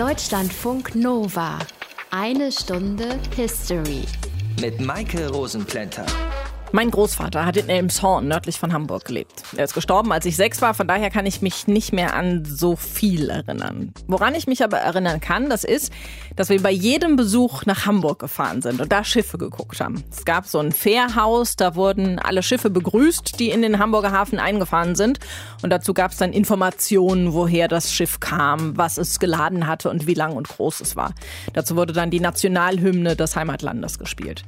Deutschlandfunk Nova. Eine Stunde History. Mit Maike Rosenplanter. Mein Großvater hat in Elmshorn nördlich von Hamburg gelebt. Er ist gestorben, als ich sechs war, von daher kann ich mich nicht mehr an so viel erinnern. Woran ich mich aber erinnern kann, das ist, dass wir bei jedem Besuch nach Hamburg gefahren sind und da Schiffe geguckt haben. Es gab so ein Fährhaus, da wurden alle Schiffe begrüßt, die in den Hamburger Hafen eingefahren sind. Und dazu gab es dann Informationen, woher das Schiff kam, was es geladen hatte und wie lang und groß es war. Dazu wurde dann die Nationalhymne des Heimatlandes gespielt.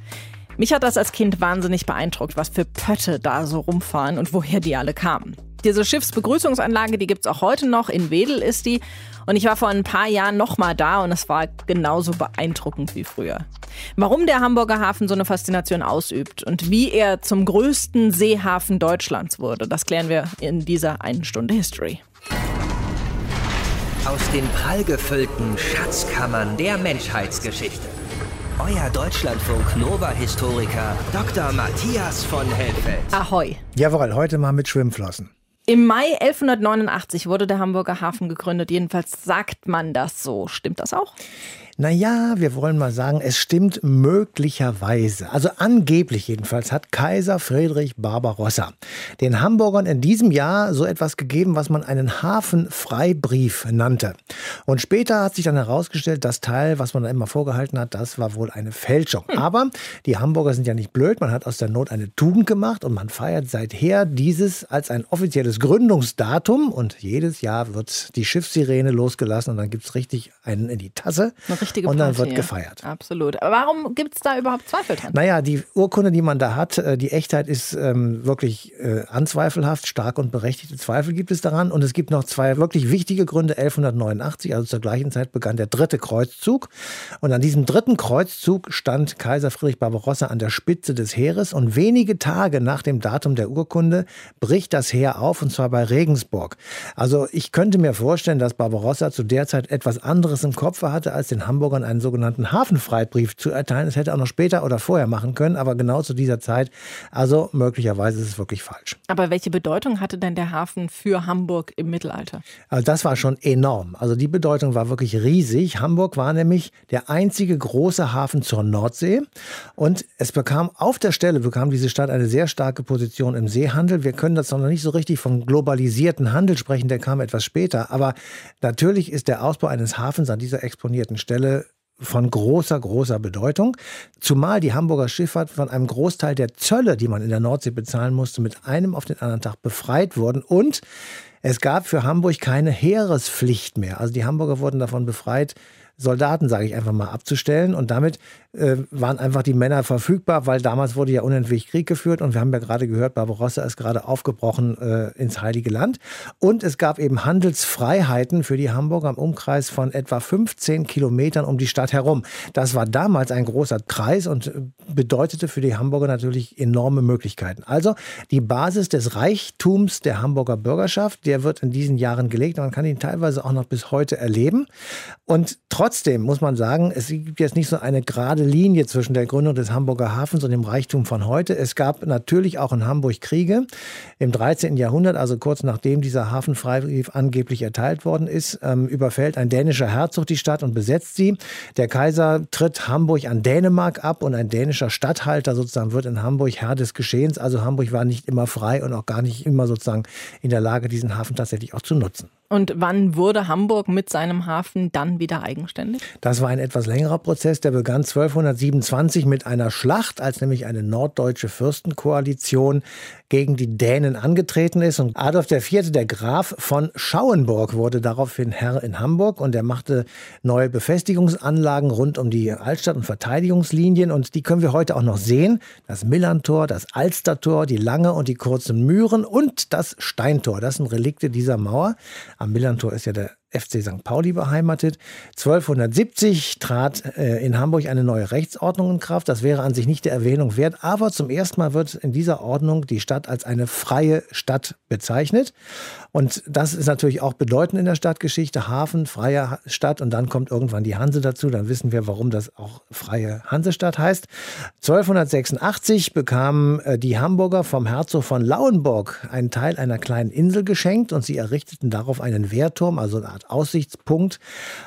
Mich hat das als Kind wahnsinnig beeindruckt, was für Pötte da so rumfahren und woher die alle kamen. Diese Schiffsbegrüßungsanlage, die gibt's auch heute noch. In Wedel ist die. Und ich war vor ein paar Jahren nochmal da und es war genauso beeindruckend wie früher. Warum der Hamburger Hafen so eine Faszination ausübt und wie er zum größten Seehafen Deutschlands wurde, das klären wir in dieser einen Stunde History. Aus den prallgefüllten Schatzkammern der Menschheitsgeschichte. Euer Deutschlandfunk Nova-Historiker Dr. Matthias von Helfeld. Ahoi. Jawohl, heute mal mit Schwimmflossen. Im Mai 1189 wurde der Hamburger Hafen gegründet. Jedenfalls sagt man das so. Stimmt das auch? Naja, wir wollen mal sagen, es stimmt möglicherweise. Also angeblich jedenfalls hat Kaiser Friedrich Barbarossa den Hamburgern in diesem Jahr so etwas gegeben, was man einen Hafenfreibrief nannte. Und später hat sich dann herausgestellt, das Teil, was man da immer vorgehalten hat, das war wohl eine Fälschung. Hm. Aber die Hamburger sind ja nicht blöd. Man hat aus der Not eine Tugend gemacht und man feiert seither dieses als ein offizielles Gründungsdatum. Und jedes Jahr wird die Schiffssirene losgelassen und dann gibt es richtig einen in die Tasse. Eine richtige und dann wird gefeiert. Absolut. Aber warum gibt es da überhaupt Zweifel dran? Naja, die Urkunde, die man da hat, äh, die Echtheit ist ähm, wirklich äh, anzweifelhaft. Stark und berechtigte Zweifel gibt es daran. Und es gibt noch zwei wirklich wichtige Gründe. 1189, also zur gleichen Zeit, begann der dritte Kreuzzug. Und an diesem dritten Kreuzzug stand Kaiser Friedrich Barbarossa an der Spitze des Heeres. Und wenige Tage nach dem Datum der Urkunde bricht das Heer auf, und zwar bei Regensburg. Also ich könnte mir vorstellen, dass Barbarossa zu der Zeit etwas anderes im Kopf hatte, als den Hamburgern einen sogenannten Hafenfreibrief zu erteilen. Das hätte er auch noch später oder vorher machen können, aber genau zu dieser Zeit. Also möglicherweise ist es wirklich falsch. Aber welche Bedeutung hatte denn der Hafen für Hamburg im Mittelalter? Also das war schon enorm. Also die Bedeutung war wirklich riesig. Hamburg war nämlich der einzige große Hafen zur Nordsee und es bekam auf der Stelle bekam diese Stadt eine sehr starke Position im Seehandel. Wir können das noch nicht so richtig vom globalisierten Handel sprechen, der kam etwas später, aber natürlich ist der Ausbau eines Hafens an dieser exponierten Stelle Stelle von großer, großer Bedeutung. Zumal die Hamburger Schifffahrt von einem Großteil der Zölle, die man in der Nordsee bezahlen musste, mit einem auf den anderen Tag befreit wurden. Und es gab für Hamburg keine Heerespflicht mehr. Also die Hamburger wurden davon befreit, Soldaten, sage ich einfach mal, abzustellen. Und damit äh, waren einfach die Männer verfügbar, weil damals wurde ja unentwegt Krieg geführt. Und wir haben ja gerade gehört, Barbarossa ist gerade aufgebrochen äh, ins Heilige Land. Und es gab eben Handelsfreiheiten für die Hamburger im Umkreis von etwa 15 Kilometern um die Stadt herum. Das war damals ein großer Kreis und äh, bedeutete für die Hamburger natürlich enorme Möglichkeiten. Also die Basis des Reichtums der Hamburger Bürgerschaft, der wird in diesen Jahren gelegt. Man kann ihn teilweise auch noch bis heute erleben. Und trotzdem muss man sagen, es gibt jetzt nicht so eine gerade Linie zwischen der Gründung des Hamburger Hafens und dem Reichtum von heute. Es gab natürlich auch in Hamburg Kriege im 13. Jahrhundert, also kurz nachdem dieser Hafenfreibrief angeblich erteilt worden ist, ähm, überfällt ein dänischer Herzog die Stadt und besetzt sie. Der Kaiser tritt Hamburg an Dänemark ab und ein dänischer Statthalter sozusagen wird in Hamburg Herr des Geschehens. Also Hamburg war nicht immer frei und auch gar nicht immer sozusagen in der Lage, diesen Hafen tatsächlich auch zu nutzen. Und wann wurde Hamburg mit seinem Hafen dann wieder eigenständig? Das war ein etwas längerer Prozess, der begann 1227 mit einer Schlacht, als nämlich eine norddeutsche Fürstenkoalition gegen die Dänen angetreten ist. Und Adolf IV., der Graf von Schauenburg, wurde daraufhin Herr in Hamburg und er machte neue Befestigungsanlagen rund um die Altstadt und Verteidigungslinien. Und die können wir heute auch noch sehen. Das Millantor, das Alstertor, die lange und die kurzen Mühren und das Steintor. Das sind Relikte dieser Mauer. Am Millantor ist ja der FC St. Pauli beheimatet. 1270 trat äh, in Hamburg eine neue Rechtsordnung in Kraft. Das wäre an sich nicht der Erwähnung wert, aber zum ersten Mal wird in dieser Ordnung die Stadt als eine freie Stadt bezeichnet. Und das ist natürlich auch bedeutend in der Stadtgeschichte. Hafen, freie Stadt und dann kommt irgendwann die Hanse dazu. Dann wissen wir, warum das auch freie Hansestadt heißt. 1286 bekamen äh, die Hamburger vom Herzog von Lauenburg einen Teil einer kleinen Insel geschenkt und sie errichteten darauf einen Wehrturm, also eine Art Art Aussichtspunkt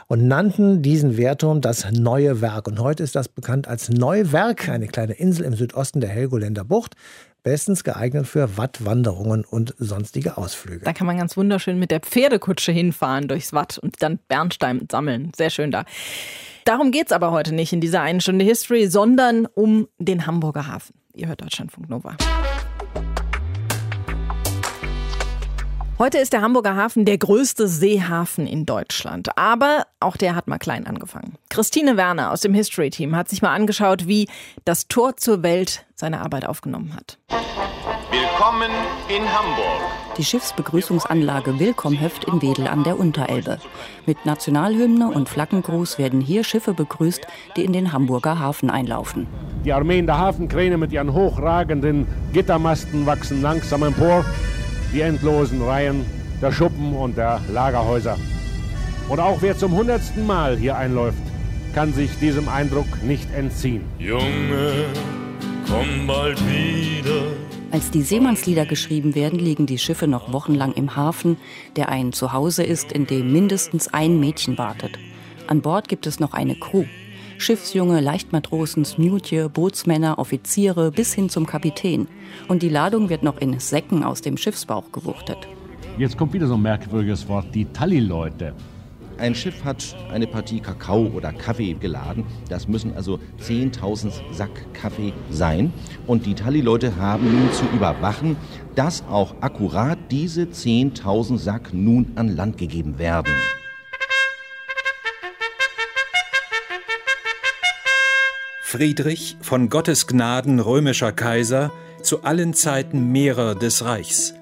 und nannten diesen Wehrturm das Neue Werk. Und heute ist das bekannt als Neuwerk, eine kleine Insel im Südosten der Helgoländer Bucht bestens geeignet für Wattwanderungen und sonstige Ausflüge. Da kann man ganz wunderschön mit der Pferdekutsche hinfahren durchs Watt und dann Bernstein sammeln. Sehr schön da. Darum geht es aber heute nicht in dieser einen Stunde History, sondern um den Hamburger Hafen. Ihr hört Deutschlandfunk Nova. Heute ist der Hamburger Hafen der größte Seehafen in Deutschland. Aber auch der hat mal klein angefangen. Christine Werner aus dem History Team hat sich mal angeschaut, wie das Tor zur Welt seine Arbeit aufgenommen hat. Willkommen in Hamburg. Die Schiffsbegrüßungsanlage Willkommhöft in Wedel an der Unterelbe. Mit Nationalhymne und Flaggengruß werden hier Schiffe begrüßt, die in den Hamburger Hafen einlaufen. Die Armeen der Hafenkräne mit ihren hochragenden Gittermasten wachsen langsam empor die endlosen Reihen der Schuppen und der Lagerhäuser. Und auch wer zum hundertsten Mal hier einläuft, kann sich diesem Eindruck nicht entziehen. Junge, komm bald wieder. Als die Seemannslieder geschrieben werden, liegen die Schiffe noch wochenlang im Hafen, der ein Zuhause ist, in dem mindestens ein Mädchen wartet. An Bord gibt es noch eine Crew. Schiffsjunge, Leichtmatrosen, Smutje, Bootsmänner, Offiziere bis hin zum Kapitän. Und die Ladung wird noch in Säcken aus dem Schiffsbauch gewuchtet. Jetzt kommt wieder so ein merkwürdiges Wort, die Talli-Leute. Ein Schiff hat eine Partie Kakao oder Kaffee geladen. Das müssen also 10.000 Sack Kaffee sein. Und die Talli-Leute haben nun zu überwachen, dass auch akkurat diese 10.000 Sack nun an Land gegeben werden. Friedrich, von Gottes Gnaden römischer Kaiser, zu allen Zeiten Mehrer des Reichs.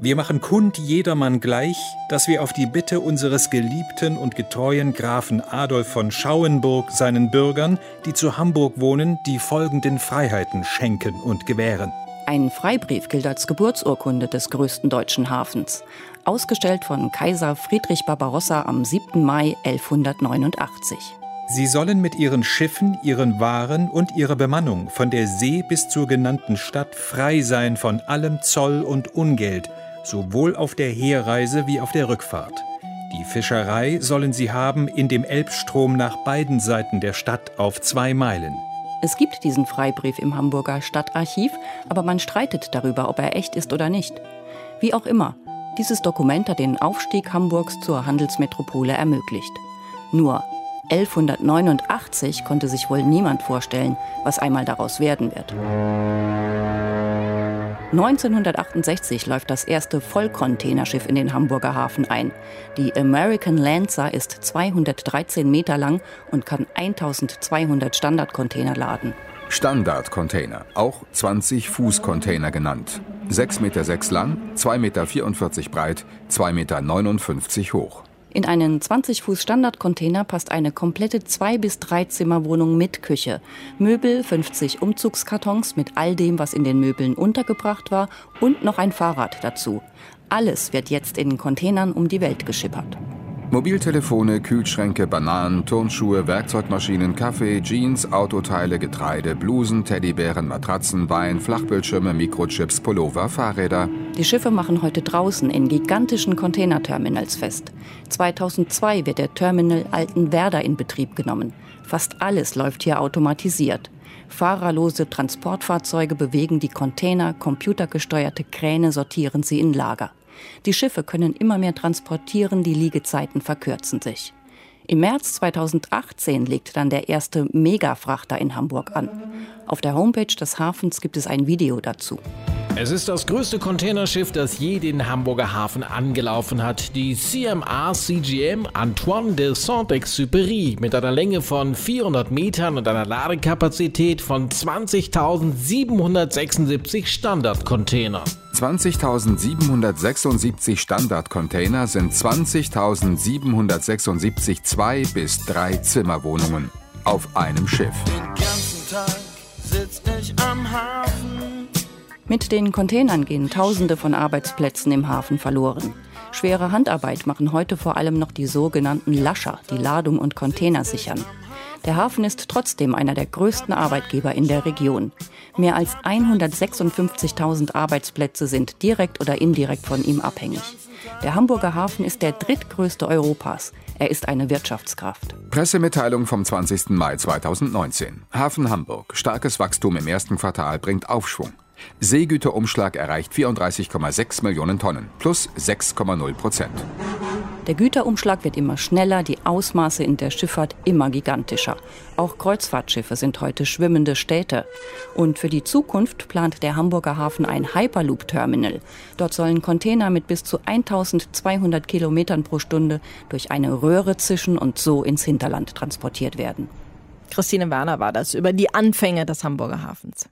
Wir machen kund jedermann gleich, dass wir auf die Bitte unseres geliebten und getreuen Grafen Adolf von Schauenburg seinen Bürgern, die zu Hamburg wohnen, die folgenden Freiheiten schenken und gewähren. Ein Freibrief gilt als Geburtsurkunde des größten deutschen Hafens, ausgestellt von Kaiser Friedrich Barbarossa am 7. Mai 1189. Sie sollen mit ihren Schiffen, ihren Waren und ihrer Bemannung von der See bis zur genannten Stadt frei sein von allem Zoll und Ungeld, sowohl auf der Herreise wie auf der Rückfahrt. Die Fischerei sollen sie haben in dem Elbstrom nach beiden Seiten der Stadt auf zwei Meilen. Es gibt diesen Freibrief im Hamburger Stadtarchiv, aber man streitet darüber, ob er echt ist oder nicht. Wie auch immer, dieses Dokument hat den Aufstieg Hamburgs zur Handelsmetropole ermöglicht. Nur 1189 konnte sich wohl niemand vorstellen, was einmal daraus werden wird. 1968 läuft das erste Vollcontainerschiff in den Hamburger Hafen ein. Die American Lancer ist 213 Meter lang und kann 1200 Standardcontainer laden. Standardcontainer, auch 20-Fuß-Container genannt. 6,6 Meter lang, 2,44 Meter breit, 2,59 Meter hoch. In einen 20 Fuß Standardcontainer passt eine komplette zwei bis drei Zimmerwohnung mit Küche, Möbel, 50 Umzugskartons mit all dem, was in den Möbeln untergebracht war und noch ein Fahrrad dazu. Alles wird jetzt in Containern um die Welt geschippert. Mobiltelefone, Kühlschränke, Bananen, Turnschuhe, Werkzeugmaschinen, Kaffee, Jeans, Autoteile, Getreide, Blusen, Teddybären, Matratzen, Wein, Flachbildschirme, Mikrochips, Pullover, Fahrräder. Die Schiffe machen heute draußen in gigantischen Containerterminals fest. 2002 wird der Terminal Altenwerder in Betrieb genommen. Fast alles läuft hier automatisiert. Fahrerlose Transportfahrzeuge bewegen die Container, computergesteuerte Kräne sortieren sie in Lager. Die Schiffe können immer mehr transportieren, die Liegezeiten verkürzen sich. Im März 2018 legt dann der erste Megafrachter in Hamburg an. Auf der Homepage des Hafens gibt es ein Video dazu. Es ist das größte Containerschiff, das je den Hamburger Hafen angelaufen hat. Die CMA CGM Antoine de Saint-Exupéry mit einer Länge von 400 Metern und einer Ladekapazität von 20.776 Standardcontainern. 20.776 Standardcontainer sind 20.776 zwei bis drei Zimmerwohnungen auf einem Schiff. Den ganzen Tag sitz ich am Hafen. Mit den Containern gehen Tausende von Arbeitsplätzen im Hafen verloren. Schwere Handarbeit machen heute vor allem noch die sogenannten Lascher, die Ladung und Container sichern. Der Hafen ist trotzdem einer der größten Arbeitgeber in der Region. Mehr als 156.000 Arbeitsplätze sind direkt oder indirekt von ihm abhängig. Der Hamburger Hafen ist der drittgrößte Europas. Er ist eine Wirtschaftskraft. Pressemitteilung vom 20. Mai 2019. Hafen Hamburg. Starkes Wachstum im ersten Quartal bringt Aufschwung. Seegüterumschlag erreicht 34,6 Millionen Tonnen, plus 6,0 Prozent. Der Güterumschlag wird immer schneller, die Ausmaße in der Schifffahrt immer gigantischer. Auch Kreuzfahrtschiffe sind heute schwimmende Städte. Und für die Zukunft plant der Hamburger Hafen ein Hyperloop-Terminal. Dort sollen Container mit bis zu 1200 Kilometern pro Stunde durch eine Röhre zischen und so ins Hinterland transportiert werden. Christine Werner war das über die Anfänge des Hamburger Hafens.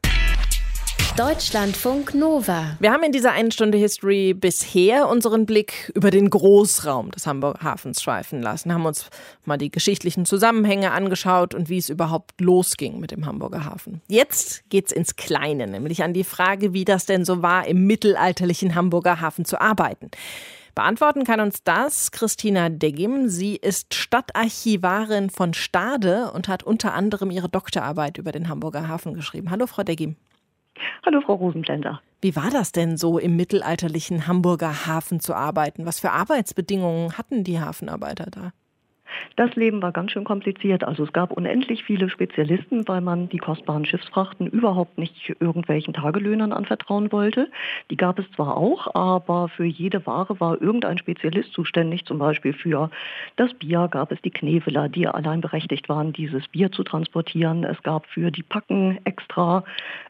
Deutschlandfunk Nova. Wir haben in dieser einen Stunde History bisher unseren Blick über den Großraum des Hamburger Hafens schweifen lassen, haben uns mal die geschichtlichen Zusammenhänge angeschaut und wie es überhaupt losging mit dem Hamburger Hafen. Jetzt geht's ins Kleine, nämlich an die Frage, wie das denn so war, im mittelalterlichen Hamburger Hafen zu arbeiten. Beantworten kann uns das Christina Deggim. Sie ist Stadtarchivarin von Stade und hat unter anderem ihre Doktorarbeit über den Hamburger Hafen geschrieben. Hallo, Frau Deggim. Hallo, Frau Rosenblender. Wie war das denn so im mittelalterlichen Hamburger Hafen zu arbeiten? Was für Arbeitsbedingungen hatten die Hafenarbeiter da? Das Leben war ganz schön kompliziert. Also es gab unendlich viele Spezialisten, weil man die kostbaren Schiffsfrachten überhaupt nicht irgendwelchen Tagelöhnern anvertrauen wollte. Die gab es zwar auch, aber für jede Ware war irgendein Spezialist zuständig. Zum Beispiel für das Bier gab es die Kneveler, die allein berechtigt waren, dieses Bier zu transportieren. Es gab für die Packen extra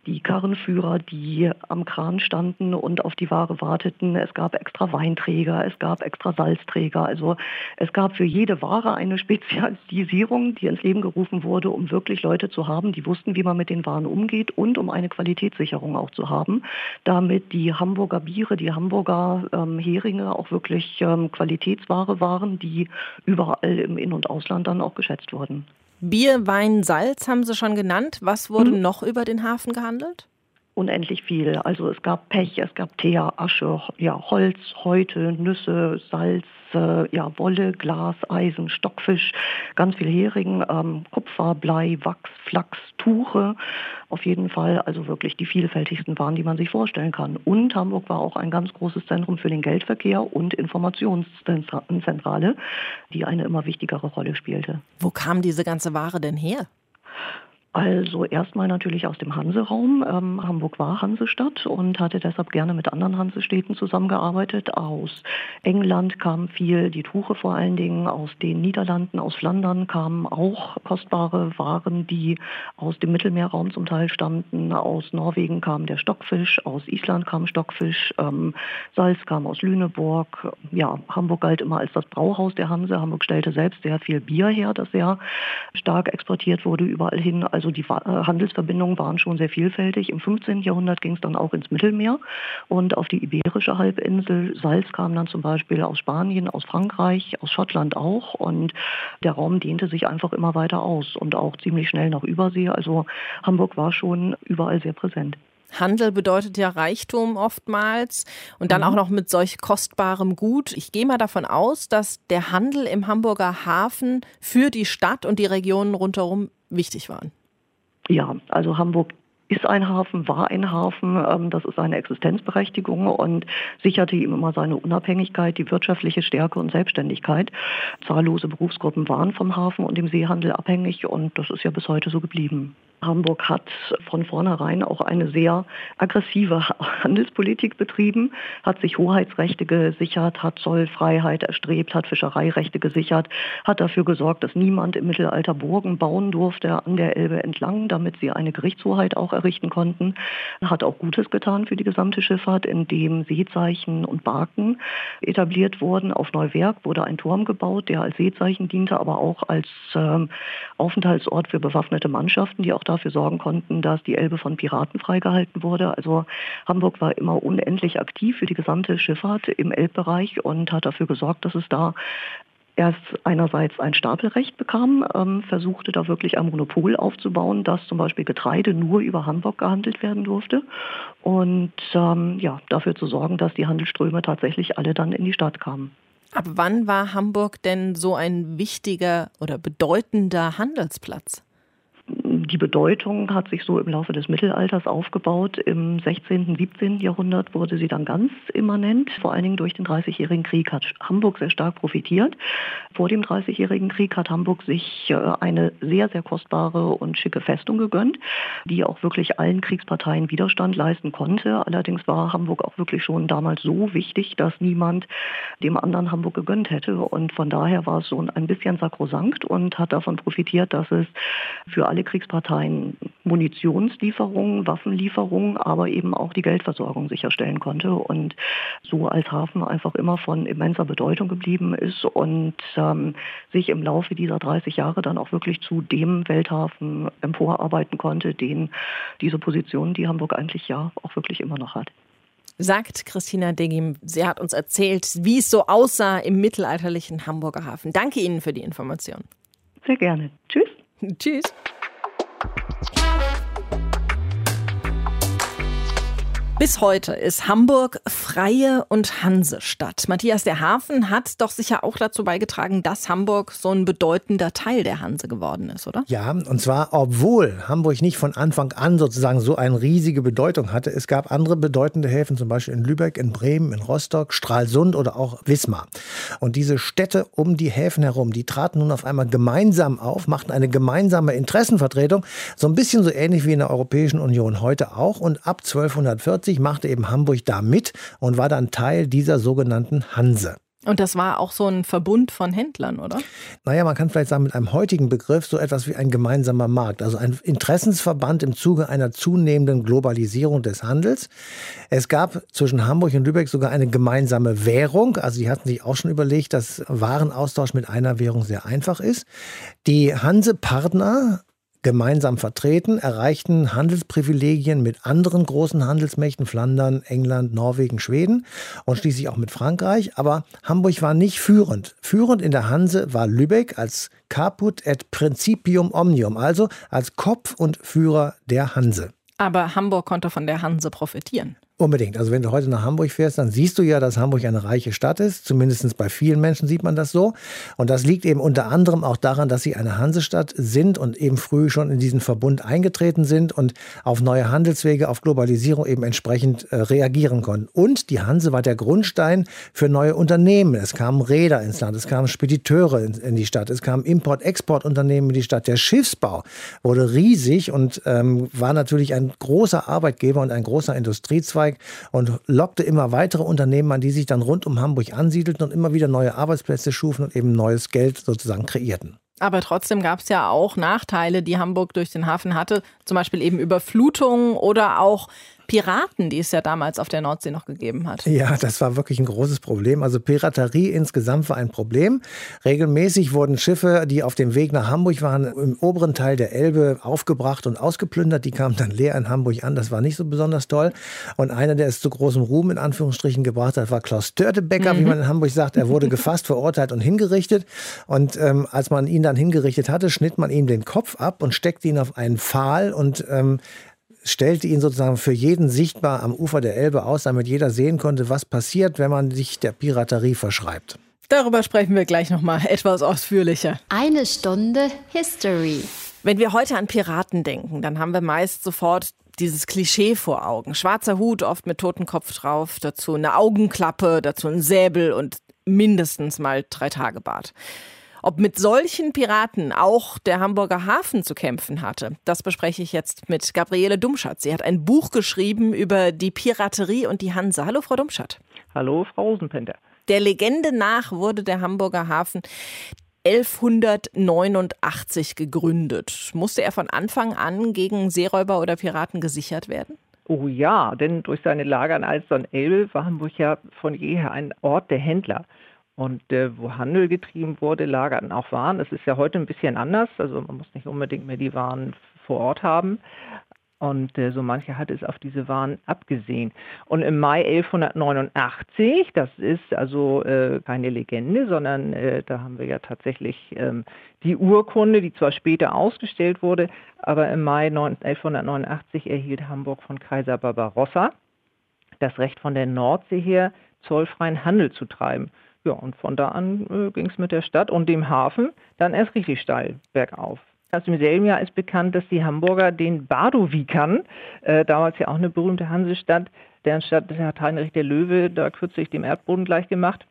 die Karrenführer, die am Kran standen und auf die Ware warteten. Es gab extra Weinträger, es gab extra Salzträger. Also es gab für jede Ware eine Spezialisierung, die ins Leben gerufen wurde, um wirklich Leute zu haben, die wussten, wie man mit den Waren umgeht und um eine Qualitätssicherung auch zu haben, damit die Hamburger Biere, die Hamburger ähm, Heringe auch wirklich ähm, Qualitätsware waren, die überall im In- und Ausland dann auch geschätzt wurden. Bier, Wein, Salz haben Sie schon genannt. Was wurde hm. noch über den Hafen gehandelt? Unendlich viel. Also es gab Pech, es gab Teer, Asche, ja, Holz, Häute, Nüsse, Salz, äh, ja, Wolle, Glas, Eisen, Stockfisch, ganz viel Hering, ähm, Kupfer, Blei, Wachs, Flachs, Tuche. Auf jeden Fall also wirklich die vielfältigsten Waren, die man sich vorstellen kann. Und Hamburg war auch ein ganz großes Zentrum für den Geldverkehr und Informationszentrale, die eine immer wichtigere Rolle spielte. Wo kam diese ganze Ware denn her? Also erstmal natürlich aus dem Hanseraum. Ähm, Hamburg war Hansestadt und hatte deshalb gerne mit anderen Hansestädten zusammengearbeitet. Aus England kam viel, die Tuche vor allen Dingen, aus den Niederlanden, aus Flandern kamen auch kostbare Waren, die aus dem Mittelmeerraum zum Teil stammten. Aus Norwegen kam der Stockfisch, aus Island kam Stockfisch, ähm, Salz kam aus Lüneburg. Ja, Hamburg galt immer als das Brauhaus der Hanse. Hamburg stellte selbst sehr viel Bier her, das sehr stark exportiert wurde überall hin. Also also die äh, Handelsverbindungen waren schon sehr vielfältig. Im 15. Jahrhundert ging es dann auch ins Mittelmeer und auf die Iberische Halbinsel. Salz kam dann zum Beispiel aus Spanien, aus Frankreich, aus Schottland auch. Und der Raum dehnte sich einfach immer weiter aus und auch ziemlich schnell nach Übersee. Also Hamburg war schon überall sehr präsent. Handel bedeutet ja Reichtum oftmals und dann mhm. auch noch mit solch kostbarem Gut. Ich gehe mal davon aus, dass der Handel im Hamburger Hafen für die Stadt und die Regionen rundherum wichtig waren. Ja, also Hamburg ist ein Hafen, war ein Hafen, ähm, das ist seine Existenzberechtigung und sicherte ihm immer seine Unabhängigkeit, die wirtschaftliche Stärke und Selbstständigkeit. Zahllose Berufsgruppen waren vom Hafen und dem Seehandel abhängig und das ist ja bis heute so geblieben. Hamburg hat von vornherein auch eine sehr aggressive Handelspolitik betrieben, hat sich Hoheitsrechte gesichert, hat Zollfreiheit erstrebt, hat Fischereirechte gesichert, hat dafür gesorgt, dass niemand im Mittelalter Burgen bauen durfte an der Elbe entlang, damit sie eine Gerichtshoheit auch errichten konnten, hat auch Gutes getan für die gesamte Schifffahrt, indem Seezeichen und Barken etabliert wurden. Auf Neuwerk wurde ein Turm gebaut, der als Seezeichen diente, aber auch als äh, Aufenthaltsort für bewaffnete Mannschaften, die auch dafür sorgen konnten, dass die Elbe von Piraten freigehalten wurde. Also Hamburg war immer unendlich aktiv für die gesamte Schifffahrt im Elbbereich und hat dafür gesorgt, dass es da erst einerseits ein Stapelrecht bekam, ähm, versuchte da wirklich ein Monopol aufzubauen, dass zum Beispiel Getreide nur über Hamburg gehandelt werden durfte und ähm, ja, dafür zu sorgen, dass die Handelsströme tatsächlich alle dann in die Stadt kamen. Ab wann war Hamburg denn so ein wichtiger oder bedeutender Handelsplatz? Die Bedeutung hat sich so im Laufe des Mittelalters aufgebaut. Im 16., 17. Jahrhundert wurde sie dann ganz immanent. Vor allen Dingen durch den Dreißigjährigen Krieg hat Hamburg sehr stark profitiert. Vor dem Dreißigjährigen Krieg hat Hamburg sich äh, eine sehr, sehr kostbare und schicke Festung gegönnt, die auch wirklich allen Kriegsparteien Widerstand leisten konnte. Allerdings war Hamburg auch wirklich schon damals so wichtig, dass niemand dem anderen Hamburg gegönnt hätte. Und von daher war es so ein bisschen sakrosankt und hat davon profitiert, dass es für alle Kriegsparteien Munitionslieferungen, Waffenlieferungen, aber eben auch die Geldversorgung sicherstellen konnte und so als Hafen einfach immer von immenser Bedeutung geblieben ist und ähm, sich im Laufe dieser 30 Jahre dann auch wirklich zu dem Welthafen emporarbeiten konnte, den diese Position, die Hamburg eigentlich ja auch wirklich immer noch hat sagt Christina Degim. Sie hat uns erzählt, wie es so aussah im mittelalterlichen Hamburger Hafen. Danke Ihnen für die Information. Sehr gerne. Tschüss. Tschüss. Bis heute ist Hamburg freie und Hansestadt. Matthias, der Hafen hat doch sicher auch dazu beigetragen, dass Hamburg so ein bedeutender Teil der Hanse geworden ist, oder? Ja, und zwar obwohl Hamburg nicht von Anfang an sozusagen so eine riesige Bedeutung hatte. Es gab andere bedeutende Häfen, zum Beispiel in Lübeck, in Bremen, in Rostock, Stralsund oder auch Wismar. Und diese Städte um die Häfen herum, die traten nun auf einmal gemeinsam auf, machten eine gemeinsame Interessenvertretung, so ein bisschen so ähnlich wie in der Europäischen Union heute auch. Und ab 1240 1980 machte eben Hamburg da mit und war dann Teil dieser sogenannten Hanse. Und das war auch so ein Verbund von Händlern, oder? Naja, man kann vielleicht sagen, mit einem heutigen Begriff so etwas wie ein gemeinsamer Markt, also ein Interessensverband im Zuge einer zunehmenden Globalisierung des Handels. Es gab zwischen Hamburg und Lübeck sogar eine gemeinsame Währung. Also die hatten sich auch schon überlegt, dass Warenaustausch mit einer Währung sehr einfach ist. Die Hanse-Partner gemeinsam vertreten, erreichten Handelsprivilegien mit anderen großen Handelsmächten, Flandern, England, Norwegen, Schweden und schließlich auch mit Frankreich. Aber Hamburg war nicht führend. Führend in der Hanse war Lübeck als Caput et Principium Omnium, also als Kopf und Führer der Hanse. Aber Hamburg konnte von der Hanse profitieren. Unbedingt. Also wenn du heute nach Hamburg fährst, dann siehst du ja, dass Hamburg eine reiche Stadt ist. Zumindest bei vielen Menschen sieht man das so. Und das liegt eben unter anderem auch daran, dass sie eine Hansestadt sind und eben früh schon in diesen Verbund eingetreten sind und auf neue Handelswege, auf Globalisierung eben entsprechend äh, reagieren konnten. Und die Hanse war der Grundstein für neue Unternehmen. Es kamen Räder ins Land, es kamen Spediteure in, in die Stadt, es kamen Import-Export-Unternehmen in die Stadt. Der Schiffsbau wurde riesig und ähm, war natürlich ein großer Arbeitgeber und ein großer Industriezweig Braunschweig und lockte immer weitere Unternehmen an, die sich dann rund um Hamburg ansiedelten und immer wieder neue Arbeitsplätze schufen und eben neues Geld sozusagen kreierten. Aber trotzdem gab es ja auch Nachteile, die Hamburg durch den Hafen hatte, zum Beispiel eben Überflutungen oder auch Piraten, die es ja damals auf der Nordsee noch gegeben hat. Ja, das war wirklich ein großes Problem. Also Piraterie insgesamt war ein Problem. Regelmäßig wurden Schiffe, die auf dem Weg nach Hamburg waren, im oberen Teil der Elbe aufgebracht und ausgeplündert. Die kamen dann leer in Hamburg an. Das war nicht so besonders toll. Und einer, der es zu großem Ruhm in Anführungsstrichen gebracht hat, war Klaus Törtebecker, mhm. wie man in Hamburg sagt. Er wurde gefasst, verurteilt und hingerichtet. Und ähm, als man ihn dann hingerichtet hatte, schnitt man ihm den Kopf ab und steckte ihn auf einen Pfahl und ähm, stellte ihn sozusagen für jeden sichtbar am Ufer der Elbe aus, damit jeder sehen konnte, was passiert, wenn man sich der Piraterie verschreibt. Darüber sprechen wir gleich noch mal etwas ausführlicher. Eine Stunde History. Wenn wir heute an Piraten denken, dann haben wir meist sofort dieses Klischee vor Augen. Schwarzer Hut, oft mit Totenkopf drauf, dazu eine Augenklappe, dazu ein Säbel und mindestens mal drei Tage Bart. Ob mit solchen Piraten auch der Hamburger Hafen zu kämpfen hatte, das bespreche ich jetzt mit Gabriele Dumschat. Sie hat ein Buch geschrieben über die Piraterie und die Hanse. Hallo, Frau Dumschat. Hallo, Frau Rosenpenter. Der Legende nach wurde der Hamburger Hafen 1189 gegründet. Musste er von Anfang an gegen Seeräuber oder Piraten gesichert werden? Oh ja, denn durch seine Lager an Alster und Elbe war Hamburg ja von jeher ein Ort der Händler. Und äh, wo Handel getrieben wurde, lagerten auch Waren. Das ist ja heute ein bisschen anders. Also man muss nicht unbedingt mehr die Waren vor Ort haben. Und äh, so mancher hat es auf diese Waren abgesehen. Und im Mai 1189, das ist also äh, keine Legende, sondern äh, da haben wir ja tatsächlich ähm, die Urkunde, die zwar später ausgestellt wurde, aber im Mai 1189 erhielt Hamburg von Kaiser Barbarossa das Recht von der Nordsee her zollfreien Handel zu treiben. Ja, und von da an äh, ging es mit der Stadt und dem Hafen dann erst richtig steil bergauf. Aus demselben Jahr ist bekannt, dass die Hamburger den Badowikern, äh, damals ja auch eine berühmte Hansestadt, deren Stadt hat Heinrich der Löwe da kürzlich dem Erdboden gleichgemacht,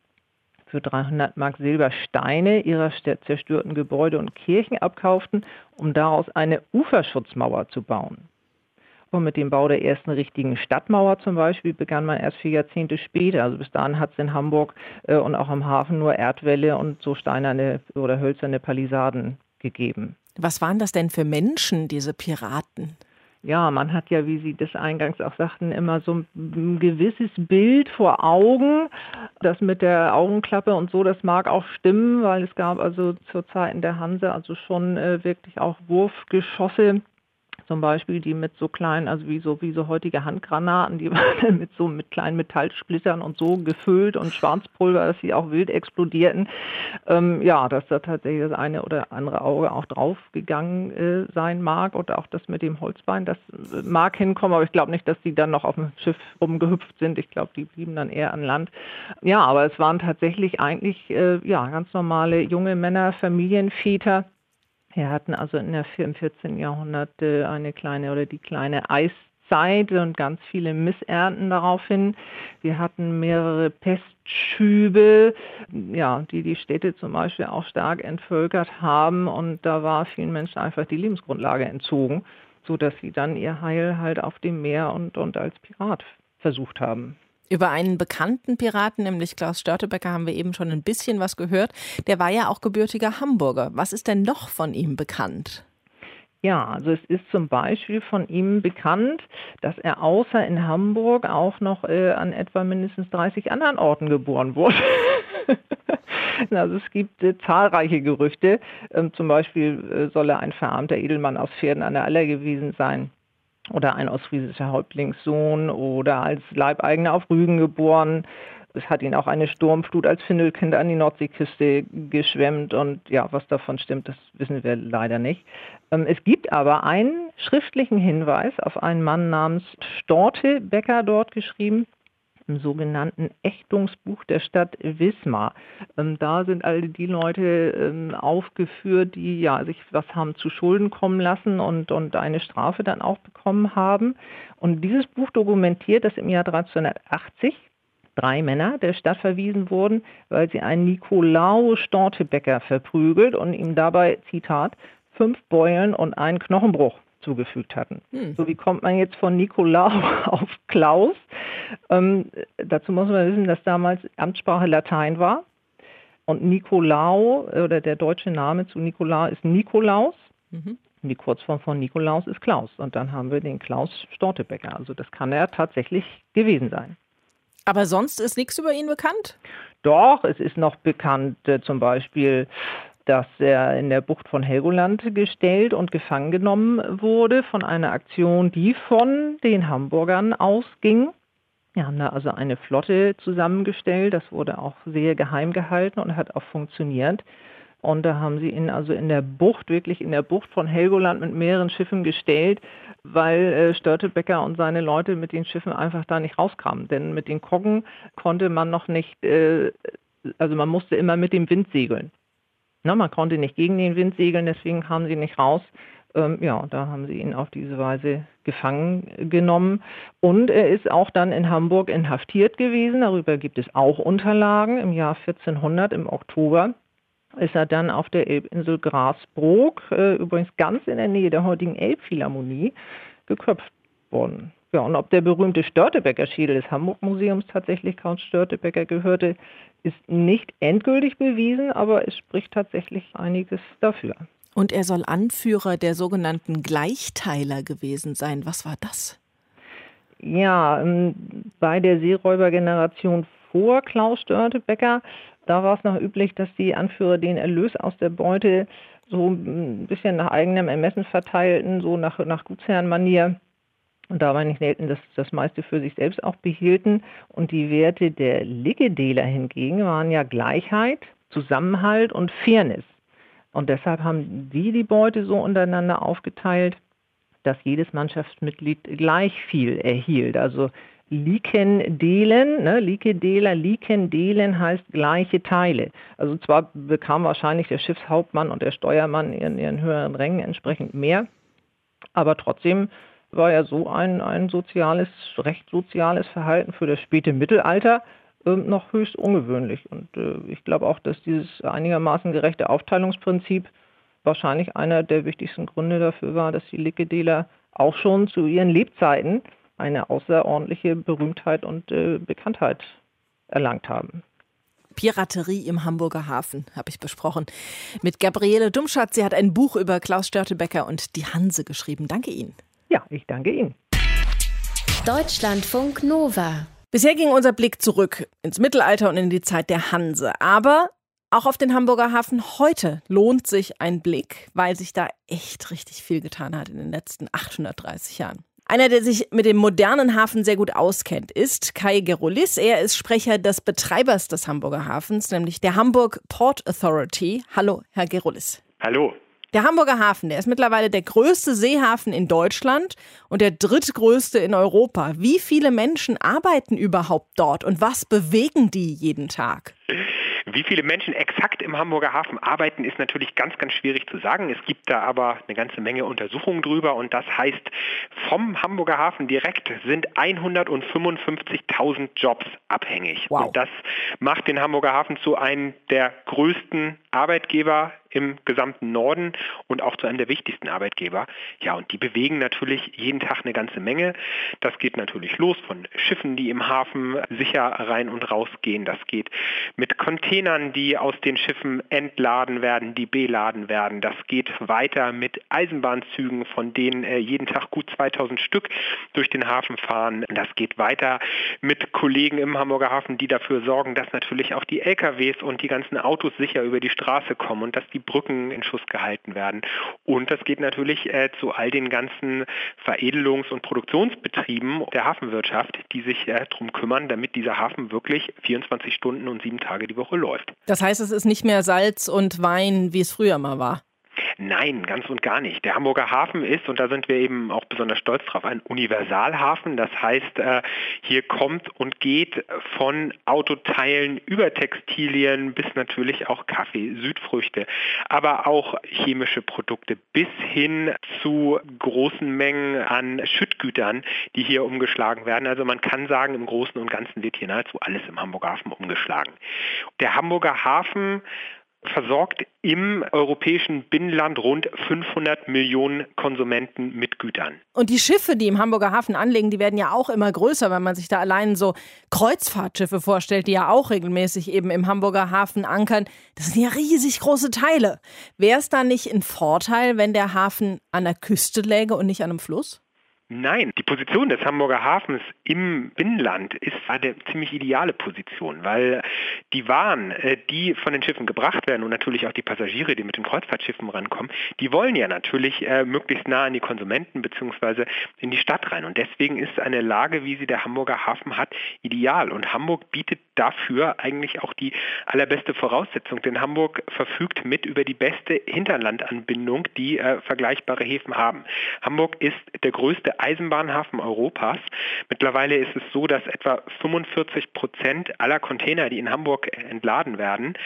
für 300 Mark Silber Steine ihrer zerstörten Gebäude und Kirchen abkauften, um daraus eine Uferschutzmauer zu bauen. Und mit dem Bau der ersten richtigen Stadtmauer zum Beispiel begann man erst vier Jahrzehnte später. Also bis dahin hat es in Hamburg äh, und auch am Hafen nur Erdwälle und so steinerne oder hölzerne Palisaden gegeben. Was waren das denn für Menschen, diese Piraten? ja, man hat ja, wie Sie das eingangs auch sagten, immer so ein gewisses Bild vor Augen. Das mit der Augenklappe und so, das mag auch stimmen, weil es gab also zur Zeiten der Hanse also schon äh, wirklich auch Wurfgeschosse zum Beispiel, die mit so kleinen, also wie so, wie so heutige Handgranaten, die waren mit so mit kleinen Metallsplittern und so gefüllt und Schwarzpulver, dass sie auch wild explodierten. Ähm, ja, dass da tatsächlich das eine oder andere Auge auch draufgegangen äh, sein mag oder auch das mit dem Holzbein, das mag hinkommen, aber ich glaube nicht, dass die dann noch auf dem Schiff rumgehüpft sind. Ich glaube, die blieben dann eher an Land. Ja, aber es waren tatsächlich eigentlich äh, ja, ganz normale junge Männer, Familienväter, wir hatten also in der, im 14. Jahrhundert äh, eine kleine oder die kleine Eiszeit und ganz viele Missernten daraufhin. Wir hatten mehrere Pestschübe, ja, die die Städte zum Beispiel auch stark entvölkert haben und da war vielen Menschen einfach die Lebensgrundlage entzogen, sodass sie dann ihr Heil halt auf dem Meer und, und als Pirat versucht haben. Über einen bekannten Piraten, nämlich Klaus Störtebecker, haben wir eben schon ein bisschen was gehört. Der war ja auch gebürtiger Hamburger. Was ist denn noch von ihm bekannt? Ja, also es ist zum Beispiel von ihm bekannt, dass er außer in Hamburg auch noch äh, an etwa mindestens 30 anderen Orten geboren wurde. also es gibt äh, zahlreiche Gerüchte. Ähm, zum Beispiel äh, soll er ein verarmter Edelmann aus Pferden an der Aller gewesen sein oder ein ostfriesischer Häuptlingssohn oder als Leibeigener auf Rügen geboren. Es hat ihn auch eine Sturmflut als Findelkind an die Nordseeküste geschwemmt und ja, was davon stimmt, das wissen wir leider nicht. Ähm, es gibt aber einen schriftlichen Hinweis auf einen Mann namens Storte Becker dort geschrieben, im sogenannten Ächtungsbuch der Stadt Wismar. Ähm, da sind all die Leute ähm, aufgeführt, die ja sich was haben zu Schulden kommen lassen und, und eine Strafe dann auch bekommen haben. Und dieses Buch dokumentiert, dass im Jahr 1380 drei Männer der Stadt verwiesen wurden, weil sie einen Nikolaus Stortebecker verprügelt und ihm dabei, Zitat, fünf Beulen und einen Knochenbruch zugefügt hatten. Hm. So wie kommt man jetzt von Nikolaus auf Klaus? Ähm, dazu muss man wissen, dass damals Amtssprache Latein war. Und Nikolau oder der deutsche Name zu Nikolaus ist Nikolaus. Mhm. Die Kurzform von Nikolaus ist Klaus. Und dann haben wir den Klaus Stortebecker. Also das kann er tatsächlich gewesen sein. Aber sonst ist nichts über ihn bekannt? Doch, es ist noch bekannt, äh, zum Beispiel dass er in der Bucht von Helgoland gestellt und gefangen genommen wurde von einer Aktion, die von den Hamburgern ausging. Wir haben da also eine Flotte zusammengestellt, das wurde auch sehr geheim gehalten und hat auch funktioniert. Und da haben sie ihn also in der Bucht, wirklich in der Bucht von Helgoland mit mehreren Schiffen gestellt, weil äh, Störtebecker und seine Leute mit den Schiffen einfach da nicht rauskamen. Denn mit den Koggen konnte man noch nicht, äh, also man musste immer mit dem Wind segeln. Na, man konnte nicht gegen den Wind segeln, deswegen kamen sie nicht raus. Ähm, ja, da haben sie ihn auf diese Weise gefangen genommen. Und er ist auch dann in Hamburg inhaftiert gewesen. Darüber gibt es auch Unterlagen. Im Jahr 1400, im Oktober, ist er dann auf der Elbinsel Grasbrook, äh, übrigens ganz in der Nähe der heutigen Elbphilharmonie, geköpft worden. Ja, und ob der berühmte Störtebecker Schädel des Hamburg Museums tatsächlich Count Störtebecker gehörte, ist nicht endgültig bewiesen, aber es spricht tatsächlich einiges dafür. Und er soll Anführer der sogenannten Gleichteiler gewesen sein. Was war das? Ja, ähm, bei der Seeräubergeneration vor Klaus Störtebecker, da war es noch üblich, dass die Anführer den Erlös aus der Beute so ein bisschen nach eigenem Ermessen verteilten, so nach, nach Gutsherrenmanier und dabei nicht selten das, das meiste für sich selbst auch behielten. Und die Werte der Liggedeler hingegen waren ja Gleichheit, Zusammenhalt und Fairness. Und deshalb haben die die Beute so untereinander aufgeteilt, dass jedes Mannschaftsmitglied gleich viel erhielt. Also Likendelen, ne, Likendeler, Likendelen heißt gleiche Teile. Also zwar bekam wahrscheinlich der Schiffshauptmann und der Steuermann in ihren höheren Rängen entsprechend mehr, aber trotzdem war ja so ein, ein soziales, recht soziales Verhalten für das späte Mittelalter äh, noch höchst ungewöhnlich. Und äh, ich glaube auch, dass dieses einigermaßen gerechte Aufteilungsprinzip wahrscheinlich einer der wichtigsten Gründe dafür war, dass die Likedeler auch schon zu ihren Lebzeiten eine außerordentliche Berühmtheit und äh, Bekanntheit erlangt haben. Piraterie im Hamburger Hafen habe ich besprochen. Mit Gabriele Dumschatz. Sie hat ein Buch über Klaus Störtebecker und die Hanse geschrieben. Danke Ihnen. Ja, ich danke Ihnen. Deutschlandfunk Nova. Bisher ging unser Blick zurück ins Mittelalter und in die Zeit der Hanse. Aber auch auf den Hamburger Hafen heute lohnt sich ein Blick, weil sich da echt richtig viel getan hat in den letzten 830 Jahren. Einer, der sich mit dem modernen Hafen sehr gut auskennt, ist Kai Gerolis. Er ist Sprecher des Betreibers des Hamburger Hafens, nämlich der Hamburg Port Authority. Hallo, Herr Gerolis. Hallo. Der Hamburger Hafen, der ist mittlerweile der größte Seehafen in Deutschland und der drittgrößte in Europa. Wie viele Menschen arbeiten überhaupt dort und was bewegen die jeden Tag? Wie viele Menschen exakt im Hamburger Hafen arbeiten, ist natürlich ganz, ganz schwierig zu sagen. Es gibt da aber eine ganze Menge Untersuchungen drüber und das heißt, vom Hamburger Hafen direkt sind 155.000 Jobs abhängig. Wow. Und das macht den Hamburger Hafen zu einem der größten Arbeitgeber im gesamten Norden und auch zu einem der wichtigsten Arbeitgeber. Ja, und die bewegen natürlich jeden Tag eine ganze Menge. Das geht natürlich los von Schiffen, die im Hafen sicher rein und raus gehen. Das geht mit Containern, die aus den Schiffen entladen werden, die beladen werden. Das geht weiter mit Eisenbahnzügen, von denen äh, jeden Tag gut 2000 Stück durch den Hafen fahren. Das geht weiter mit Kollegen im Hamburger Hafen, die dafür sorgen, dass natürlich auch die LKWs und die ganzen Autos sicher über die Straße kommen und dass die Brücken in Schuss gehalten werden. Und das geht natürlich äh, zu all den ganzen Veredelungs- und Produktionsbetrieben der Hafenwirtschaft, die sich äh, darum kümmern, damit dieser Hafen wirklich 24 Stunden und sieben Tage die Woche läuft. Das heißt, es ist nicht mehr Salz und Wein, wie es früher mal war. Nein, ganz und gar nicht. Der Hamburger Hafen ist, und da sind wir eben auch besonders stolz drauf, ein Universalhafen. Das heißt, äh, hier kommt und geht von Autoteilen über Textilien bis natürlich auch Kaffee, Südfrüchte, aber auch chemische Produkte bis hin zu großen Mengen an Schüttgütern, die hier umgeschlagen werden. Also man kann sagen, im Großen und Ganzen wird hier nahezu alles im Hamburger Hafen umgeschlagen. Der Hamburger Hafen versorgt im europäischen Binnenland rund 500 Millionen Konsumenten mit Gütern. Und die Schiffe, die im Hamburger Hafen anlegen, die werden ja auch immer größer, wenn man sich da allein so Kreuzfahrtschiffe vorstellt, die ja auch regelmäßig eben im Hamburger Hafen ankern. Das sind ja riesig große Teile. Wäre es da nicht ein Vorteil, wenn der Hafen an der Küste läge und nicht an einem Fluss? Nein, die Position des Hamburger Hafens im Binnenland ist eine ziemlich ideale Position, weil die Waren, äh, die von den Schiffen gebracht werden und natürlich auch die Passagiere, die mit den Kreuzfahrtschiffen rankommen, die wollen ja natürlich äh, möglichst nah an die Konsumenten bzw. in die Stadt rein. Und deswegen ist eine Lage, wie sie der Hamburger Hafen hat, ideal. Und Hamburg bietet dafür eigentlich auch die allerbeste Voraussetzung, denn Hamburg verfügt mit über die beste Hinterlandanbindung, die äh, vergleichbare Häfen haben. Hamburg ist der größte Eisenbahnhafen Europas. Mittlerweile ist es so, dass etwa 45 Prozent aller Container, die in Hamburg entladen werden,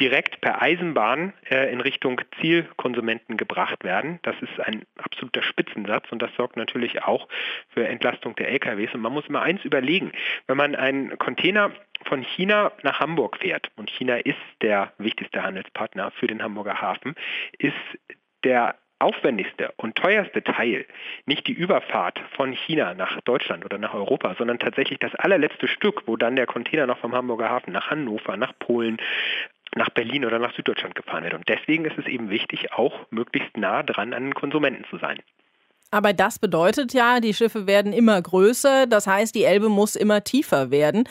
direkt per Eisenbahn äh, in Richtung Zielkonsumenten gebracht werden. Das ist ein absoluter Spitzensatz und das sorgt natürlich auch für Entlastung der LKWs. Und man muss immer eins überlegen, wenn man einen Container von China nach Hamburg fährt, und China ist der wichtigste Handelspartner für den Hamburger Hafen, ist der aufwendigste und teuerste Teil nicht die Überfahrt von China nach Deutschland oder nach Europa, sondern tatsächlich das allerletzte Stück, wo dann der Container noch vom Hamburger Hafen nach Hannover, nach Polen, nach Berlin oder nach Süddeutschland gefahren wird. Und deswegen ist es eben wichtig, auch möglichst nah dran an den Konsumenten zu sein. Aber das bedeutet ja, die Schiffe werden immer größer, das heißt, die Elbe muss immer tiefer werden.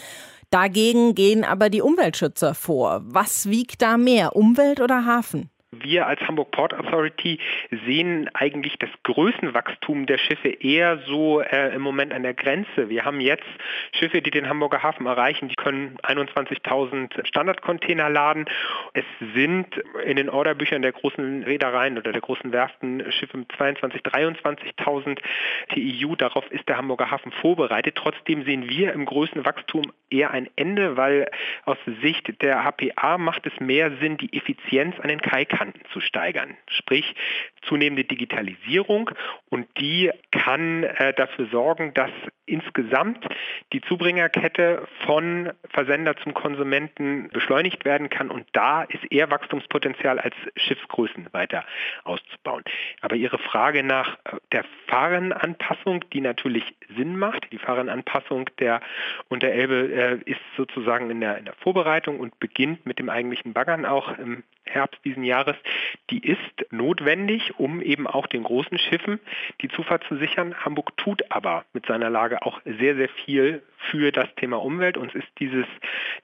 Dagegen gehen aber die Umweltschützer vor. Was wiegt da mehr, Umwelt oder Hafen? Wir als Hamburg Port Authority sehen eigentlich das Größenwachstum der Schiffe eher so äh, im Moment an der Grenze. Wir haben jetzt Schiffe, die den Hamburger Hafen erreichen, die können 21.000 Standardcontainer laden. Es sind in den Orderbüchern der großen Reedereien oder der großen Werften Schiffe mit 22.000, 23.000 TEU. Darauf ist der Hamburger Hafen vorbereitet. Trotzdem sehen wir im Größenwachstum eher ein Ende, weil aus Sicht der HPA macht es mehr Sinn, die Effizienz an den Kaikanten zu steigern. Sprich, zunehmende Digitalisierung und die kann äh, dafür sorgen, dass insgesamt die Zubringerkette von Versender zum Konsumenten beschleunigt werden kann und da ist eher Wachstumspotenzial als Schiffsgrößen weiter auszubauen. Aber Ihre Frage nach äh, der Fahrenanpassung, die natürlich Sinn macht, die Fahrenanpassung der Unterelbe äh, ist sozusagen in der, in der Vorbereitung und beginnt mit dem eigentlichen Baggern auch im Herbst diesen Jahres, die ist notwendig, um eben auch den großen Schiffen die Zufahrt zu sichern. Hamburg tut aber mit seiner Lage auch sehr, sehr viel für das Thema Umwelt. Uns ist dieses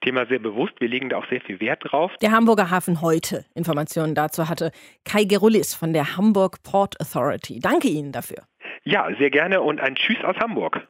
Thema sehr bewusst. Wir legen da auch sehr viel Wert drauf. Der Hamburger Hafen heute Informationen dazu hatte Kai Gerulis von der Hamburg Port Authority. Danke Ihnen dafür. Ja, sehr gerne und ein Tschüss aus Hamburg.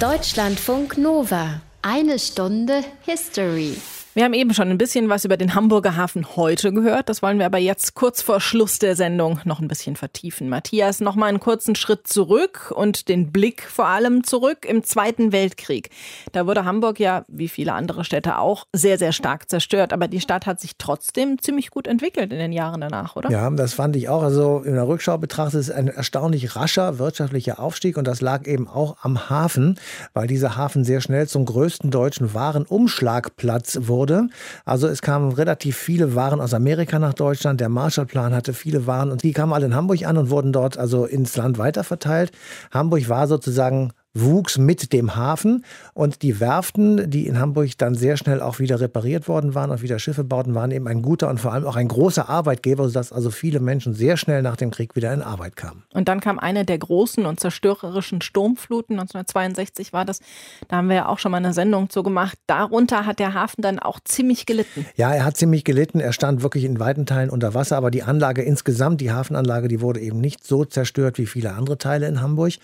Deutschlandfunk Nova. Eine Stunde History. Wir haben eben schon ein bisschen was über den Hamburger Hafen heute gehört. Das wollen wir aber jetzt kurz vor Schluss der Sendung noch ein bisschen vertiefen. Matthias, noch mal einen kurzen Schritt zurück und den Blick vor allem zurück im Zweiten Weltkrieg. Da wurde Hamburg ja, wie viele andere Städte auch, sehr, sehr stark zerstört. Aber die Stadt hat sich trotzdem ziemlich gut entwickelt in den Jahren danach, oder? Ja, das fand ich auch. Also in der Rückschau betrachtet ist ein erstaunlich rascher wirtschaftlicher Aufstieg und das lag eben auch am Hafen, weil dieser Hafen sehr schnell zum größten deutschen Warenumschlagplatz wurde wurde. Also es kamen relativ viele Waren aus Amerika nach Deutschland. Der Marshallplan hatte viele Waren und die kamen alle in Hamburg an und wurden dort also ins Land weiterverteilt. Hamburg war sozusagen wuchs mit dem Hafen und die Werften, die in Hamburg dann sehr schnell auch wieder repariert worden waren und wieder Schiffe bauten, waren eben ein guter und vor allem auch ein großer Arbeitgeber, sodass also viele Menschen sehr schnell nach dem Krieg wieder in Arbeit kamen. Und dann kam eine der großen und zerstörerischen Sturmfluten, 1962 war das, da haben wir ja auch schon mal eine Sendung zu gemacht. Darunter hat der Hafen dann auch ziemlich gelitten. Ja, er hat ziemlich gelitten, er stand wirklich in weiten Teilen unter Wasser, aber die Anlage insgesamt, die Hafenanlage, die wurde eben nicht so zerstört wie viele andere Teile in Hamburg.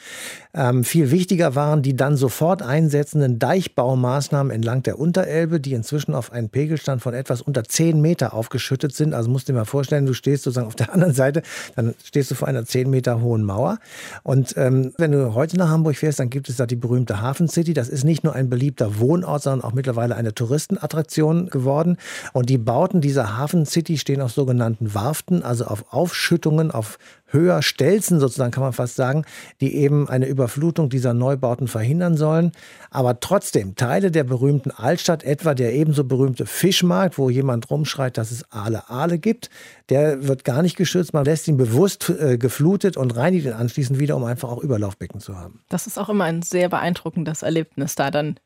Ähm, viel wichtiger Wichtiger waren die dann sofort einsetzenden Deichbaumaßnahmen entlang der Unterelbe, die inzwischen auf einen Pegelstand von etwas unter 10 Meter aufgeschüttet sind. Also musst du dir mal vorstellen, du stehst sozusagen auf der anderen Seite, dann stehst du vor einer 10 Meter hohen Mauer. Und ähm, wenn du heute nach Hamburg fährst, dann gibt es da die berühmte Hafen City. Das ist nicht nur ein beliebter Wohnort, sondern auch mittlerweile eine Touristenattraktion geworden. Und die Bauten dieser Hafen City stehen auf sogenannten Warften, also auf Aufschüttungen, auf höher Stelzen sozusagen, kann man fast sagen, die eben eine Überflutung dieser Neubauten verhindern sollen. Aber trotzdem, Teile der berühmten Altstadt, etwa der ebenso berühmte Fischmarkt, wo jemand rumschreit, dass es Aale Aale gibt, der wird gar nicht geschützt. Man lässt ihn bewusst äh, geflutet und reinigt ihn anschließend wieder, um einfach auch Überlaufbecken zu haben. Das ist auch immer ein sehr beeindruckendes Erlebnis, da dann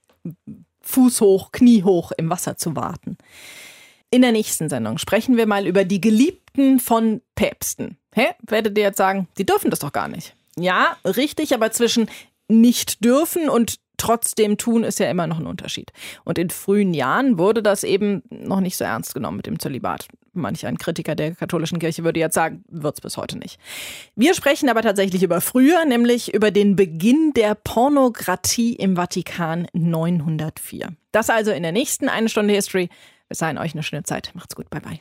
fußhoch, kniehoch im Wasser zu warten. In der nächsten Sendung sprechen wir mal über die Geliebten von Päpsten. Hä? Werdet ihr jetzt sagen, die dürfen das doch gar nicht. Ja, richtig, aber zwischen nicht dürfen und trotzdem tun ist ja immer noch ein Unterschied. Und in frühen Jahren wurde das eben noch nicht so ernst genommen mit dem Zölibat. Manch ein Kritiker der katholischen Kirche würde jetzt sagen, wird es bis heute nicht. Wir sprechen aber tatsächlich über früher, nämlich über den Beginn der Pornokratie im Vatikan 904. Das also in der nächsten Eine Stunde History. Bis dahin euch eine schöne Zeit. Macht's gut. Bye bye.